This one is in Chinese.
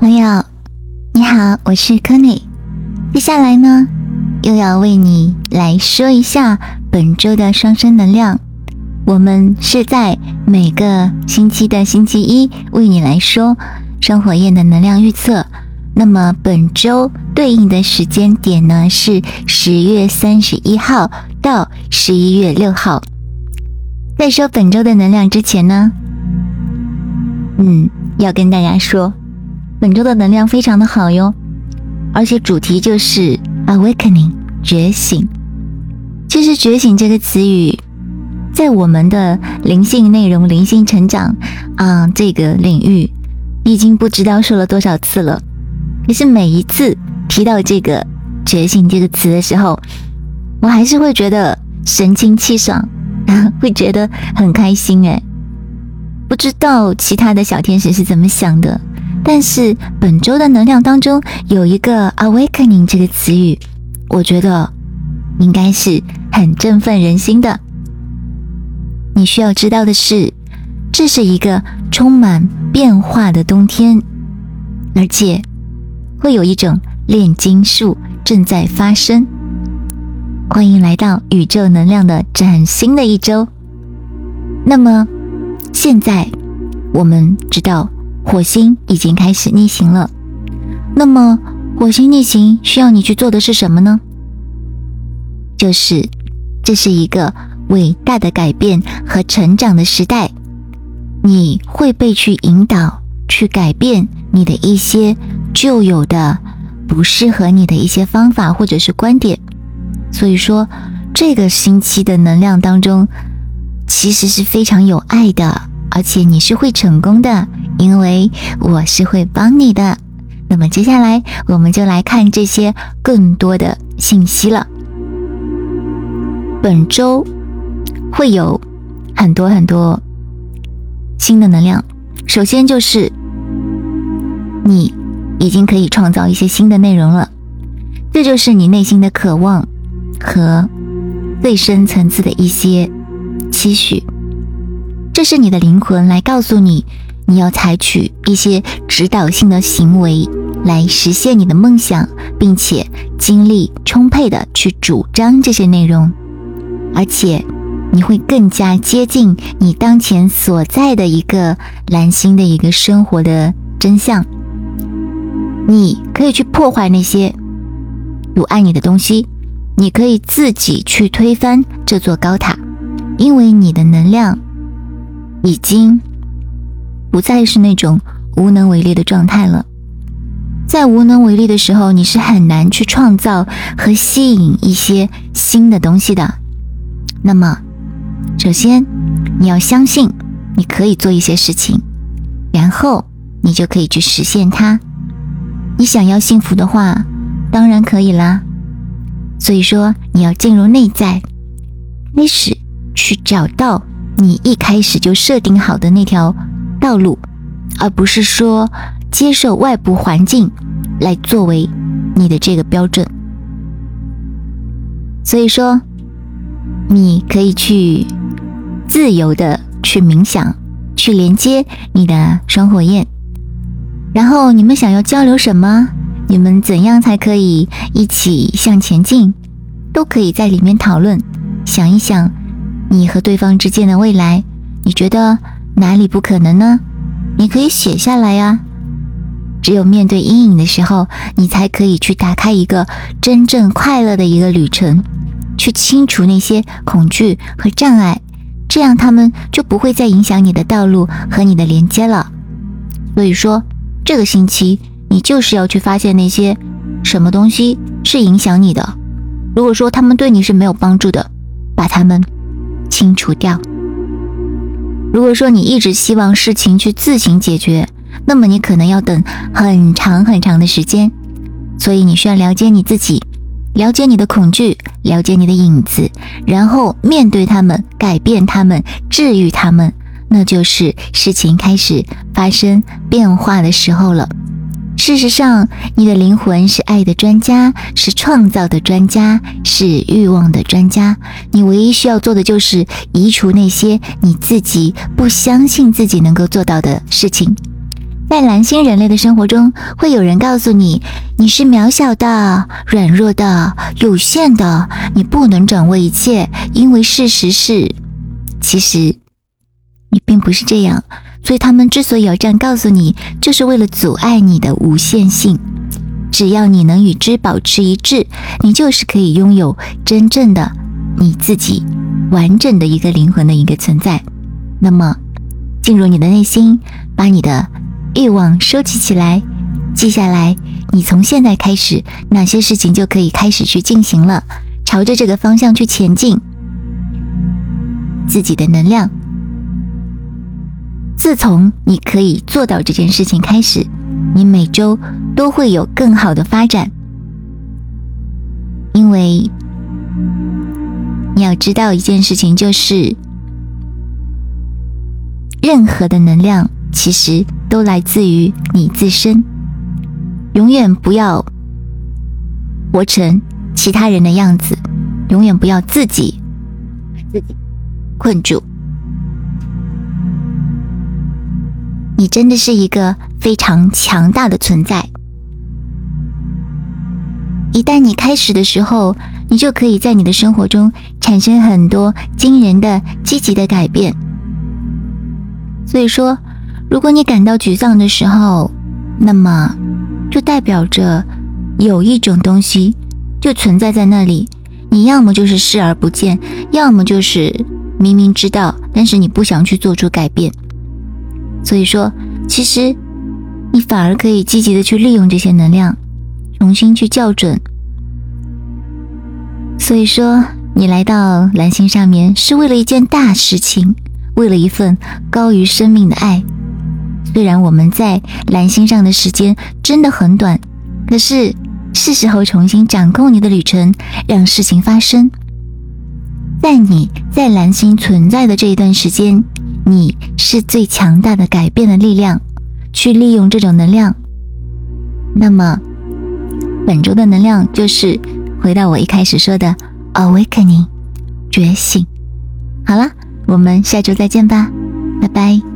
朋友，你好，我是 k e n n y 接下来呢，又要为你来说一下本周的双生能量。我们是在每个星期的星期一为你来说双火焰的能量预测。那么本周对应的时间点呢是十月三十一号到十一月六号。在说本周的能量之前呢，嗯，要跟大家说。本周的能量非常的好哟，而且主题就是 awakening 觉醒。其实“觉醒”这个词语，在我们的灵性内容、灵性成长啊这个领域，已经不知道说了多少次了。可是每一次提到这个“觉醒”这个词的时候，我还是会觉得神清气爽，会觉得很开心哎。不知道其他的小天使是怎么想的。但是本周的能量当中有一个 awakening 这个词语，我觉得应该是很振奋人心的。你需要知道的是，这是一个充满变化的冬天，而且会有一种炼金术正在发生。欢迎来到宇宙能量的崭新的一周。那么现在我们知道。火星已经开始逆行了，那么火星逆行需要你去做的是什么呢？就是这是一个伟大的改变和成长的时代，你会被去引导去改变你的一些旧有的不适合你的一些方法或者是观点，所以说这个星期的能量当中其实是非常有爱的，而且你是会成功的。因为我是会帮你的，那么接下来我们就来看这些更多的信息了。本周会有很多很多新的能量，首先就是你已经可以创造一些新的内容了，这就是你内心的渴望和最深层次的一些期许，这是你的灵魂来告诉你。你要采取一些指导性的行为来实现你的梦想，并且精力充沛的去主张这些内容，而且你会更加接近你当前所在的一个蓝星的一个生活的真相。你可以去破坏那些阻碍你的东西，你可以自己去推翻这座高塔，因为你的能量已经。不再是那种无能为力的状态了。在无能为力的时候，你是很难去创造和吸引一些新的东西的。那么，首先你要相信你可以做一些事情，然后你就可以去实现它。你想要幸福的话，当然可以啦。所以说，你要进入内在，开始去找到你一开始就设定好的那条。道路，而不是说接受外部环境来作为你的这个标准。所以说，你可以去自由的去冥想，去连接你的双火焰。然后你们想要交流什么？你们怎样才可以一起向前进？都可以在里面讨论。想一想，你和对方之间的未来，你觉得？哪里不可能呢？你可以写下来呀。只有面对阴影的时候，你才可以去打开一个真正快乐的一个旅程，去清除那些恐惧和障碍，这样他们就不会再影响你的道路和你的连接了。所以说，这个星期你就是要去发现那些什么东西是影响你的。如果说他们对你是没有帮助的，把他们清除掉。如果说你一直希望事情去自行解决，那么你可能要等很长很长的时间。所以你需要了解你自己，了解你的恐惧，了解你的影子，然后面对他们，改变他们，治愈他们，那就是事情开始发生变化的时候了。事实上，你的灵魂是爱的专家，是创造的专家，是欲望的专家。你唯一需要做的就是移除那些你自己不相信自己能够做到的事情。在蓝星人类的生活中，会有人告诉你，你是渺小的、软弱的、有限的，你不能掌握一切，因为事实是，其实你并不是这样。所以他们之所以要这样告诉你，就是为了阻碍你的无限性。只要你能与之保持一致，你就是可以拥有真正的你自己，完整的一个灵魂的一个存在。那么，进入你的内心，把你的。欲望收集起来，记下来。你从现在开始，哪些事情就可以开始去进行了，朝着这个方向去前进。自己的能量，自从你可以做到这件事情开始，你每周都会有更好的发展。因为你要知道一件事情，就是任何的能量。其实都来自于你自身，永远不要活成其他人的样子，永远不要自己把自己困住。你真的是一个非常强大的存在。一旦你开始的时候，你就可以在你的生活中产生很多惊人的积极的改变。所以说。如果你感到沮丧的时候，那么就代表着有一种东西就存在在那里。你要么就是视而不见，要么就是明明知道，但是你不想去做出改变。所以说，其实你反而可以积极的去利用这些能量，重新去校准。所以说，你来到蓝星上面是为了一件大事情，为了一份高于生命的爱。虽然我们在蓝星上的时间真的很短，可是是时候重新掌控你的旅程，让事情发生。在你在蓝星存在的这一段时间，你是最强大的改变的力量，去利用这种能量。那么，本周的能量就是回到我一开始说的 awakening，觉醒。好了，我们下周再见吧，拜拜。